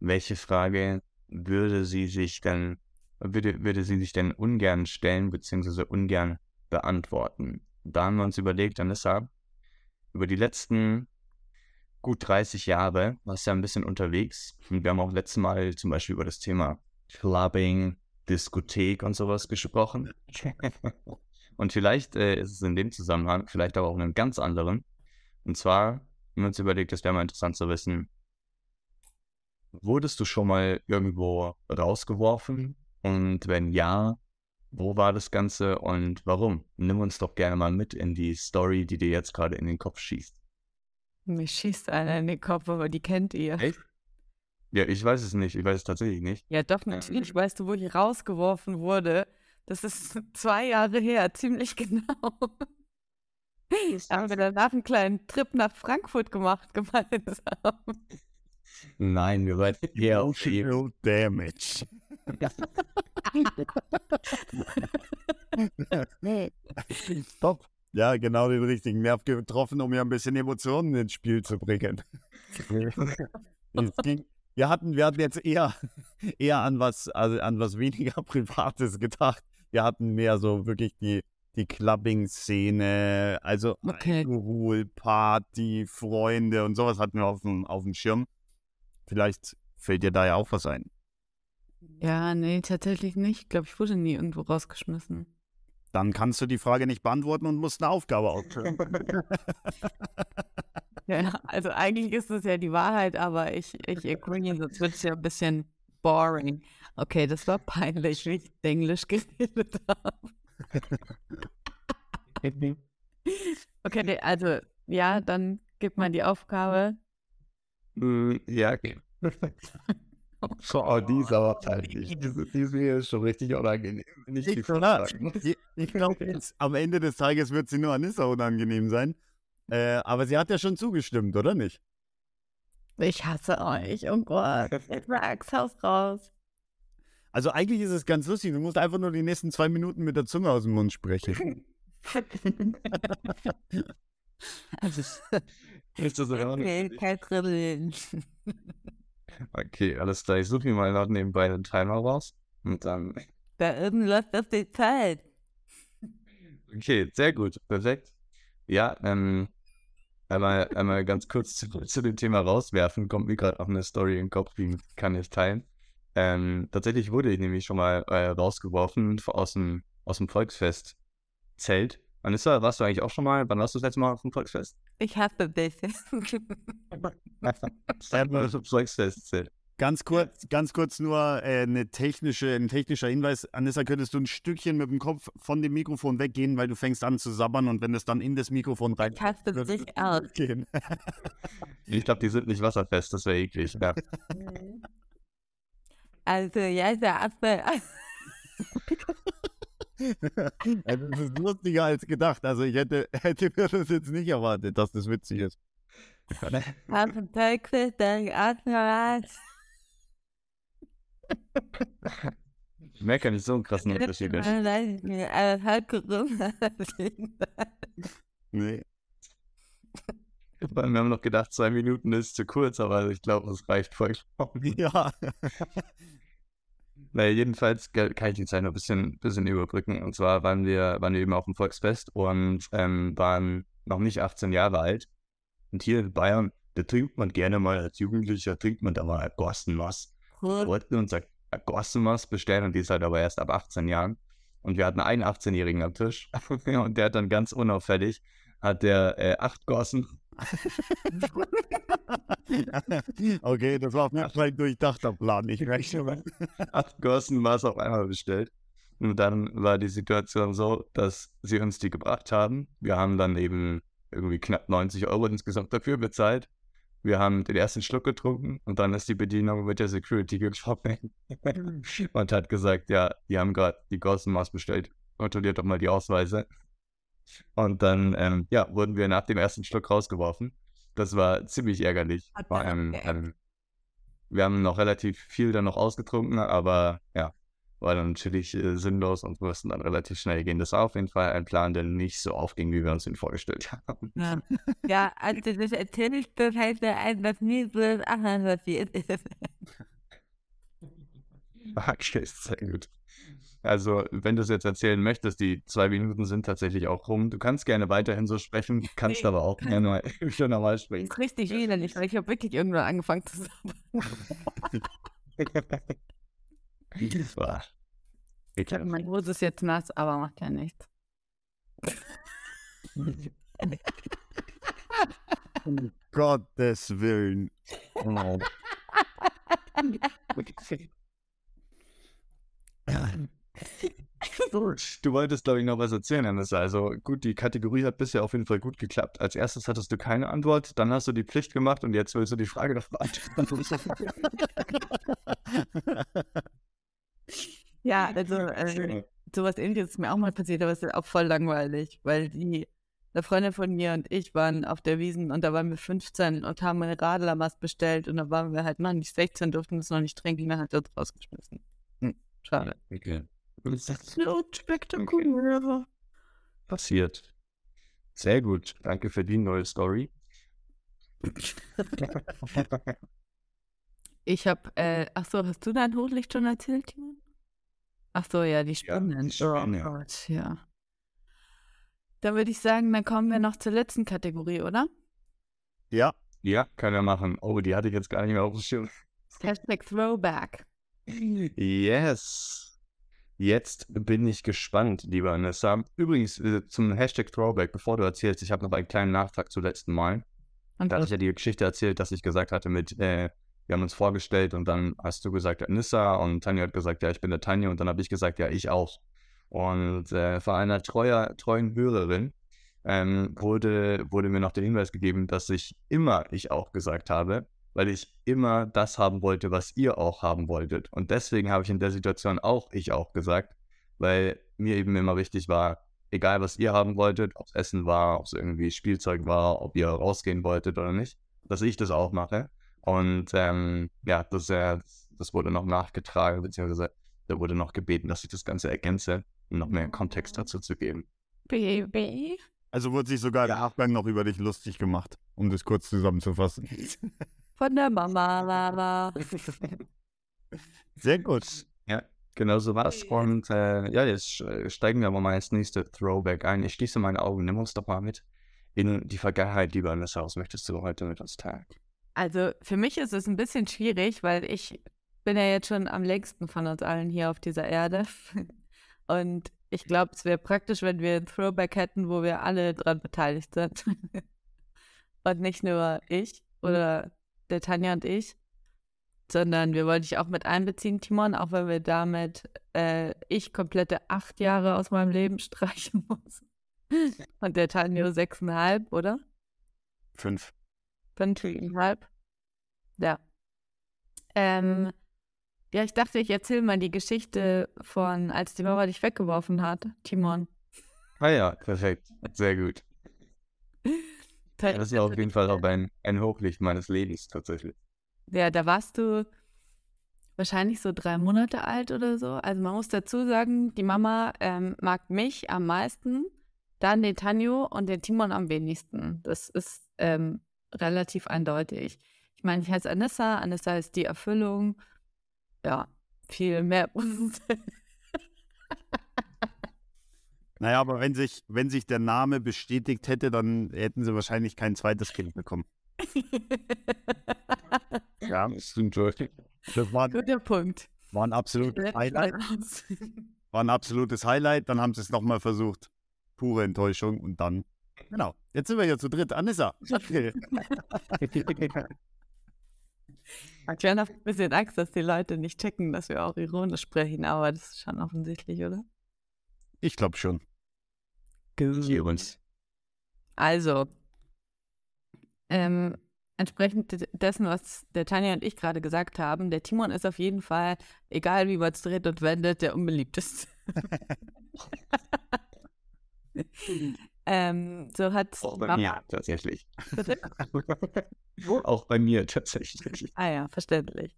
Welche Frage würde sie sich denn, würde, würde sie sich denn ungern stellen, beziehungsweise ungern beantworten? Da haben wir uns überlegt, Anissa, über die letzten gut 30 Jahre, warst ja ein bisschen unterwegs. Und wir haben auch letztes Mal zum Beispiel über das Thema Clubbing, Diskothek und sowas gesprochen. und vielleicht äh, ist es in dem Zusammenhang, vielleicht aber auch in einem ganz anderen. Und zwar haben wir uns überlegt, das wäre mal interessant zu wissen, wurdest du schon mal irgendwo rausgeworfen? Und wenn ja, wo war das Ganze und warum? Nimm uns doch gerne mal mit in die Story, die dir jetzt gerade in den Kopf schießt. Mir schießt einer in den Kopf, aber die kennt ihr. Echt? Ja, ich weiß es nicht. Ich weiß es tatsächlich nicht. Ja, doch, natürlich weißt du, wo ich rausgeworfen wurde. Das ist zwei Jahre her, ziemlich genau. Haben wir danach einen kleinen Trip nach Frankfurt gemacht, gemeinsam. Nein, wir waren eher auf Emotional Damage. Stopp. Ja, genau den richtigen Nerv getroffen, um ja ein bisschen Emotionen ins Spiel zu bringen. ging, wir, hatten, wir hatten jetzt eher, eher an, was, also an was weniger Privates gedacht. Wir hatten mehr so wirklich die, die Clubbing-Szene, also Okay. Alkohol, Party, Freunde und sowas hatten wir auf dem, auf dem Schirm. Vielleicht fällt dir da ja auch was ein. Ja, nee, tatsächlich nicht. Ich glaube, ich wurde nie irgendwo rausgeschmissen. Dann kannst du die Frage nicht beantworten und musst eine Aufgabe ausführen. Ja, also eigentlich ist es ja die Wahrheit, aber ich, ich agree, sonst wird es ja ein bisschen boring. Okay, das war peinlich, wie ich Englisch geredet habe. Okay, nee, also ja, dann gibt man die Aufgabe. Mm, Ja, okay. Oh, die ist aber peinlich. Die, die ist mir schon richtig unangenehm. Nicht Ich. Ich, ich glaube, jetzt am Ende des Tages wird sie nur Anissa unangenehm sein. Äh, aber sie hat ja schon zugestimmt, oder nicht? Ich hasse euch, oh Gott. Jetzt sag's, haus raus. Also eigentlich ist es ganz lustig. Du musst einfach nur die nächsten zwei Minuten mit der Zunge aus dem Mund sprechen. Ist das? Okay, kein Kribbeln. Okay, alles klar. Ich suche mir mal noch nebenbei den Timer raus. Und dann. Da oben läuft auf die Zeit. Okay, sehr gut. Perfekt. Ja, ähm. Einmal, einmal ganz kurz zu, zu dem Thema rauswerfen, kommt mir gerade auch eine Story in den Kopf, die kann ich teilen. Ähm, tatsächlich wurde ich nämlich schon mal äh, rausgeworfen aus dem, aus dem Volksfest-Zelt. Anissa, warst du eigentlich auch schon mal? Wann warst du das letzte Mal auf dem Volksfest? Ich auf dem Volksfest-Zelt. Ganz kurz, ganz kurz nur äh, eine technische, ein technischer Hinweis. Anissa, könntest du ein Stückchen mit dem Kopf von dem Mikrofon weggehen, weil du fängst an zu sabbern und wenn es dann in das Mikrofon rein Ich hasse wird es dich auch. gehen. Ich glaube, die sind nicht wasserfest, das wäre eklig. Ja. Also, ja, ist der Apfel. also, das ist lustiger als gedacht. Also ich hätte, hätte mir das jetzt nicht erwartet, dass das witzig ist. Ich merke nicht so einen krassen Unterschied. aber es hat gerungen. Nee. Wir haben noch gedacht, zwei Minuten ist zu kurz, aber ich glaube, es reicht vollkommen. Ja. Naja, jedenfalls kann ich die Zeit noch ein bisschen, bisschen überbrücken. Und zwar waren wir, waren wir eben auf dem Volksfest und ähm, waren noch nicht 18 Jahre alt. Und hier in Bayern, da trinkt man gerne mal als Jugendlicher, trinkt man da mal Gossenmass. Wir wollten uns ein Gossenmass bestellen und die ist halt aber erst ab 18 Jahren. Und wir hatten einen 18-Jährigen am Tisch und der hat dann ganz unauffällig hat der äh, acht Gossen. okay, das war ein durchdachter Plan. Ich rechne mal. acht Gossen war auf einmal bestellt. Und dann war die Situation so, dass sie uns die gebracht haben. Wir haben dann eben irgendwie knapp 90 Euro insgesamt dafür bezahlt. Wir haben den ersten Schluck getrunken und dann ist die Bedienung mit der Security gekommen und hat gesagt, ja, die haben gerade die Gossen bestellt. Kontrolliert doch mal die Ausweise. Und dann, ähm, ja, wurden wir nach dem ersten Schluck rausgeworfen. Das war ziemlich ärgerlich. War, ähm, ähm, wir haben noch relativ viel dann noch ausgetrunken, aber ja, war dann natürlich äh, sinnlos und mussten dann relativ schnell gehen. Das war auf jeden Fall ein Plan, der nicht so aufging, wie wir uns ihn vorgestellt haben. Ja, ja also das erzähle ich das heißt ja ein, was mir so das anderen passiert ist. Okay, sehr gut. Also, wenn du es jetzt erzählen möchtest, die zwei Minuten sind tatsächlich auch rum. Du kannst gerne weiterhin so sprechen, kannst Nee, aber auch gerne mal wieder normal Das sprechen. ist richtig widerlich, weil ich habe wirklich irgendwann angefangen zu sagen. Das war. Ich glaube, meine Hose ist jetzt nass, aber macht ja nichts. Um Gottes Willen. Du wolltest, glaube ich, noch was erzählen, Anissa. Also gut, die Kategorie hat bisher auf jeden Fall gut geklappt. Als erstes hattest du keine Antwort, dann hast du die Pflicht gemacht und jetzt willst du die Frage noch beantworten. Ja, also äh, sowas ähnliches ist mir auch mal passiert, aber es ist auch voll langweilig, weil die eine Freundin von mir und ich waren auf der Wiesen und da waren wir 15 und haben eine Radlermast bestellt und da waren wir halt noch nicht 16, durften es noch nicht trinken, dann hat er uns rausgeschmissen. Hm, schade. Okay. So spektakulär. Passiert. Sehr gut. Danke für die neue Story. Ich habe, äh, ach so, hast du dein Hochlicht schon erzählt, Timon? Ach so, ja, die Ja, Spinnen. die Spinnen, oh ja. Gott, ja. Dann würde ich sagen, dann kommen wir noch zur letzten Kategorie, oder? Ja, ja, kann er machen. Oh, die hatte ich jetzt gar nicht mehr auf dem Schirm. Hashtag Throwback. Yes. Jetzt bin ich gespannt, lieber Anissa. Übrigens, äh, zum Hashtag Throwback, bevor du erzählst, ich habe noch einen kleinen Nachtrag zum letzten Mal. Und Da hatte ich ja die Geschichte erzählt, dass ich gesagt hatte mit, äh, wir haben uns vorgestellt und dann hast du gesagt, Anissa und Tanja hat gesagt, ja, ich bin der Tanja und dann habe ich gesagt, ja, ich auch. Und äh, von einer treuer, treuen Hörerin ähm, wurde, wurde mir noch der Hinweis gegeben, dass ich immer ich auch gesagt habe, weil ich immer das haben wollte, was ihr auch haben wolltet. Und deswegen habe ich in der Situation auch ich auch gesagt, weil mir eben immer wichtig war, egal was ihr haben wolltet, ob es Essen war, ob es irgendwie Spielzeug war, ob ihr rausgehen wolltet oder nicht, dass ich das auch mache. Und ähm, ja, das, äh, das wurde noch nachgetragen, beziehungsweise da wurde noch gebeten, dass ich das Ganze ergänze, um noch mehr Kontext dazu zu geben. Baby. also wurde sich sogar im Nachgang noch über dich lustig gemacht, um das kurz zusammenzufassen. Von der Mama. Sehr gut. Ja, genau so war's. Und äh, ja, jetzt äh, steigen wir aber mal ins nächste Throwback ein. Ich schließe meine Augen, nimm uns doch mal mit in die Vergangenheit, lieber Anissa. Was möchtest du heute mit uns teilen? Also für mich ist es ein bisschen schwierig, weil ich bin ja jetzt schon am längsten von uns allen hier auf dieser Erde. Und ich glaube, es wäre praktisch, wenn wir ein Throwback hätten, wo wir alle dran beteiligt sind. Und nicht nur ich oder der Tanja und ich, sondern wir wollten dich auch mit einbeziehen, Timon, auch wenn wir damit äh, ich komplette acht Jahre aus meinem Leben streichen muss. Und der Tanja sechseinhalb, oder? Fünf. Fünfeinhalb. Ja. Ähm, ja, ich dachte, ich erzähle mal die Geschichte von, als die Mama dich weggeworfen hat, Timon. Ah ja, perfekt. Sehr gut. Ja, das ist auf jeden Fall auch ein, ein Hochlicht meines Lebens tatsächlich. Ja, da warst du wahrscheinlich so drei Monate alt oder so. Also man muss dazu sagen, die Mama ähm, mag mich am meisten, dann den Tanjo und den Timon am wenigsten. Das ist ähm, relativ eindeutig. Ich meine, ich heiße Anissa, Anissa ist die Erfüllung. Ja, viel mehr. Naja, aber wenn sich, wenn sich der Name bestätigt hätte, dann hätten sie wahrscheinlich kein zweites Kind bekommen. Ja, das stimmt. Das war, Guter Punkt. war ein absolutes Highlight. War ein absolutes Highlight. Dann haben sie es nochmal versucht. Pure Enttäuschung und dann Genau. Jetzt sind wir hier zu dritt. Anissa. Ich habe ein bisschen Angst, dass die Leute nicht checken, dass wir auch ironisch sprechen, aber das ist schon offensichtlich, oder? Ich glaube schon. Hier uns. Also, ähm, entsprechend de- dessen, was der Tanja und ich gerade gesagt haben, der Timon ist auf jeden Fall, egal wie man es dreht und wendet, der unbeliebteste. ähm, so hat Auch bei Mama- mir tatsächlich. Bitte? Auch bei mir tatsächlich. Ah ja, verständlich.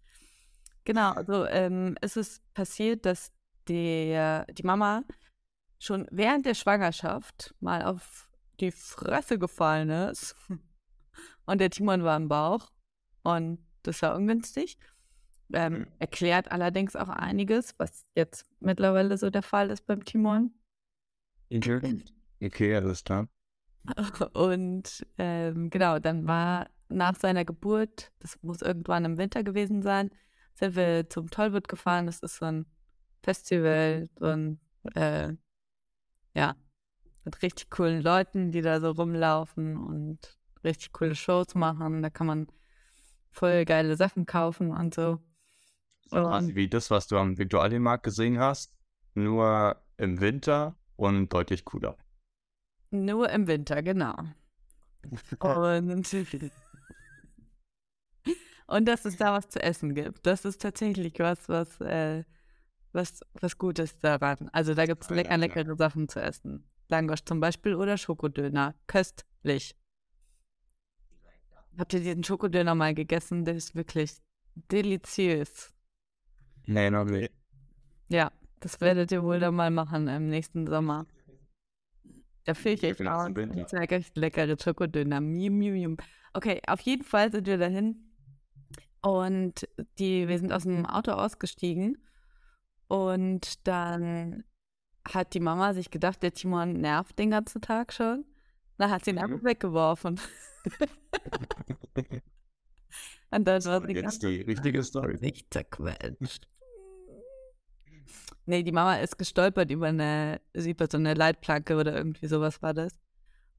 Genau, also ähm, es ist passiert, dass der, die Mama schon während der Schwangerschaft mal auf die Fresse gefallen ist. Und der Timon war im Bauch. Und das war ungünstig. Ähm, erklärt allerdings auch einiges, was jetzt mittlerweile so der Fall ist beim Timon. Okay, alles klar. Und ähm, genau, dann war nach seiner Geburt, das muss irgendwann im Winter gewesen sein, sind wir zum Tollwood gefahren. Das ist so ein Festival, so ein, äh, ja, mit richtig coolen Leuten, die da so rumlaufen und richtig coole Shows machen. Da kann man voll geile Sachen kaufen und so. Und, wie das, was du am Viktualienmarkt gesehen hast, nur im Winter und deutlich cooler. nur im Winter, genau. Und, und dass es da was zu essen gibt. Das ist tatsächlich was, was, äh, was, was Gutes daran. Also da gibt es Ja, lecker, klar. leckere Sachen zu essen. Langosch zum Beispiel oder Schokodöner. Köstlich. Habt ihr diesen Schokodöner mal gegessen? Der ist wirklich deliziös. Nee, noch nicht. Ja, das werdet ihr wohl dann mal machen im nächsten Sommer. Da fühle ich Ich echt aus. Das ist echt leckere Schokodöner. Mium, mium, mium. Okay, auf jeden Fall sind wir dahin. Und die, wir sind aus dem Auto ausgestiegen. Und dann hat die Mama sich gedacht, der Timon nervt den ganzen Tag schon. Dann hat sie ihn Mhm. einfach weggeworfen. Und dann war sie ganz Jetzt die richtige Story. nicht zerquetscht. Nee, die Mama ist gestolpert über eine, über so eine Leitplanke oder irgendwie sowas war das.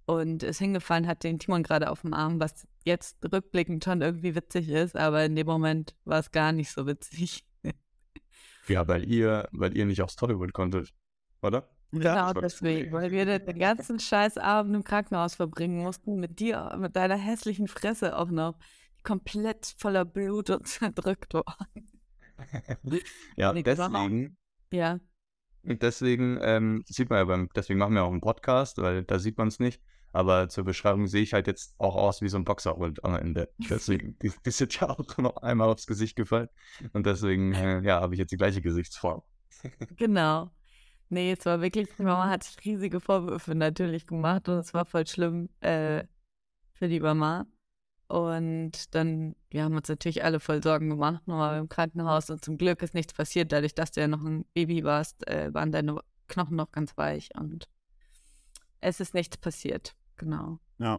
Und ist hingefallen, hat den Timon gerade auf dem Arm, was jetzt rückblickend schon irgendwie witzig ist, aber in dem Moment war es gar nicht so witzig. Ja, weil ihr, weil ihr nicht aufs Tollywood konntet, oder? Genau war- deswegen, weil wir den ganzen scheiß Abend im Krankenhaus verbringen mussten, mit dir, mit deiner hässlichen Fresse auch noch, komplett voller Blut und zerdrückt war. ja, Nee, deswegen, Ja, deswegen ähm, sieht man ja beim, deswegen machen wir auch einen Podcast, weil da sieht man es nicht. Aber zur Beschreibung sehe ich halt jetzt auch aus wie so ein Boxerhund am Ende. Deswegen, die, die sind ja auch noch einmal aufs Gesicht gefallen. Und deswegen, äh, ja, habe ich jetzt die gleiche Gesichtsform. Genau. Nee, es war wirklich, die Mama hat riesige Vorwürfe natürlich gemacht und es war voll schlimm äh, für die Mama. Und dann, wir haben uns natürlich alle voll Sorgen gemacht, nochmal im Krankenhaus und zum Glück ist nichts passiert. Dadurch, dass du ja noch ein Baby warst, äh, waren deine Knochen noch ganz weich und es ist nichts passiert. Genau. Ja.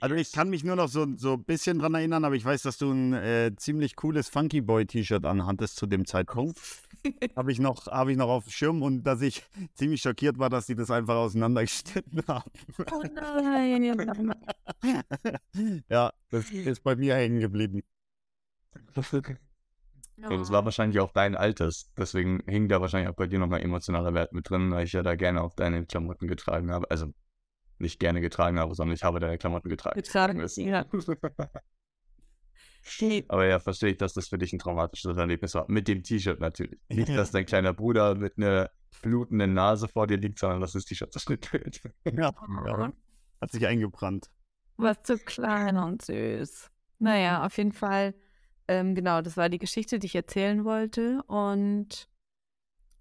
Also ich kann mich nur noch so, so ein bisschen dran erinnern, aber ich weiß, dass du ein äh, ziemlich cooles Funky Boy T-Shirt anhattest zu dem Zeitpunkt. Habe ich, noch, hab ich noch auf dem Schirm und dass ich ziemlich schockiert war, dass sie das einfach auseinandergeschnitten haben. Oh nein. ja, das ist bei mir hängen geblieben. Und es war wahrscheinlich auch dein Alters. Deswegen hing da wahrscheinlich auch bei dir nochmal emotionaler Wert mit drin, weil ich ja da gerne auch deine Klamotten getragen habe. Also nicht gerne getragen habe, sondern ich habe deine Klamotten getragen. Getragen, wir ja. Aber ja, verstehe ich, dass das für dich ein traumatisches Erlebnis war. Mit dem T-Shirt natürlich. Nicht, dass dein kleiner Bruder mit einer blutenden Nase vor dir liegt, sondern dass das T-Shirt zerschnitten wird. Ja, ja. Hat sich eingebrannt. Was zu klein und süß. Naja, auf jeden Fall, ähm, genau, das war die Geschichte, die ich erzählen wollte. Und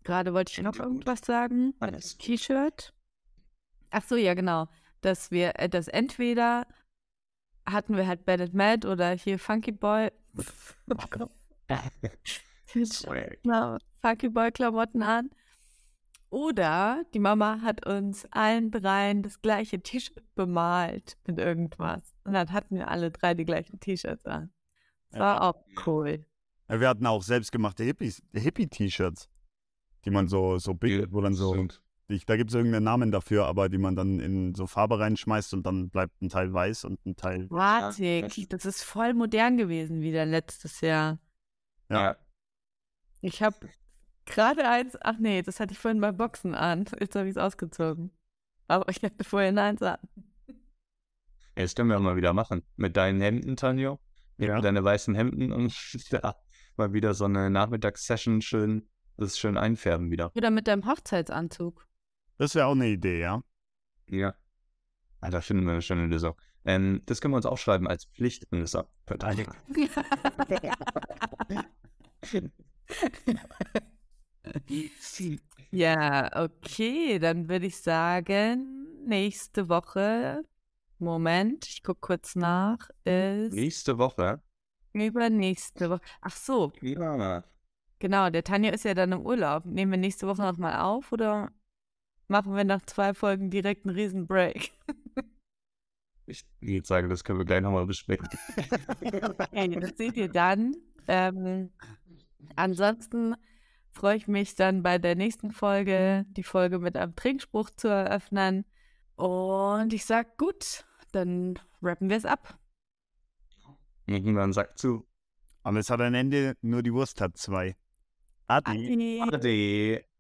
gerade wollte ich noch irgendwas sagen. Alles. T-Shirt. Ach so, ja, genau. Dass wir, äh, dass entweder hatten wir halt Bad Mad oder hier Funky Boy. Genau, Funky Boy Klamotten an. Oder die Mama hat uns allen dreien das gleiche T-Shirt bemalt mit irgendwas. Und dann hatten wir alle drei die gleichen T-Shirts an. Das war auch cool. Ja, Wir hatten auch selbstgemachte Hippies- Hippie-T-Shirts, die man so, so bildet, wo dann so Stimmt. Nicht. Da gibt es irgendeinen Namen dafür, aber die man dann in so Farbe reinschmeißt und dann bleibt ein Teil weiß und ein Teil. Batik, das ist voll modern gewesen wieder letztes Jahr. Ja. Ich habe gerade eins, ach nee, das hatte ich vorhin beim Boxen an. Jetzt habe ich es ausgezogen. Aber ich hatte vorhin eins an. Ja, Das können wir auch mal wieder machen. Mit deinen Hemden, Tanjo. Ja. Mit deine weißen Hemden und ja, mal wieder so eine Nachmittagssession schön, das schön einfärben wieder. Oder mit deinem Hochzeitsanzug. Das wäre auch eine Idee, ja. Ja. Ah, da finden wir eine schöne Lösung. Ähm, das können wir uns aufschreiben als Pflicht in dieser Verteidigung. ja, okay, dann würde ich sagen, nächste Woche, Moment, ich gucke kurz nach, ist Nächste Woche. übernächste Woche. Ach so, Ja. genau, der Tanja ist ja dann im Urlaub. Nehmen wir nächste Woche nochmal auf oder machen wir nach zwei Folgen direkt einen riesen Break? Ich würde sagen, das können wir gleich nochmal besprechen. Das seht ihr dann. Ähm, ansonsten freue ich mich dann bei der nächsten Folge, die Folge mit einem Trinkspruch zu eröffnen. Und ich sag gut, dann rappen wir es ab. Und dann sagt zu. Alles hat ein Ende, nur die Wurst hat zwei. Adi. Adi. Ade.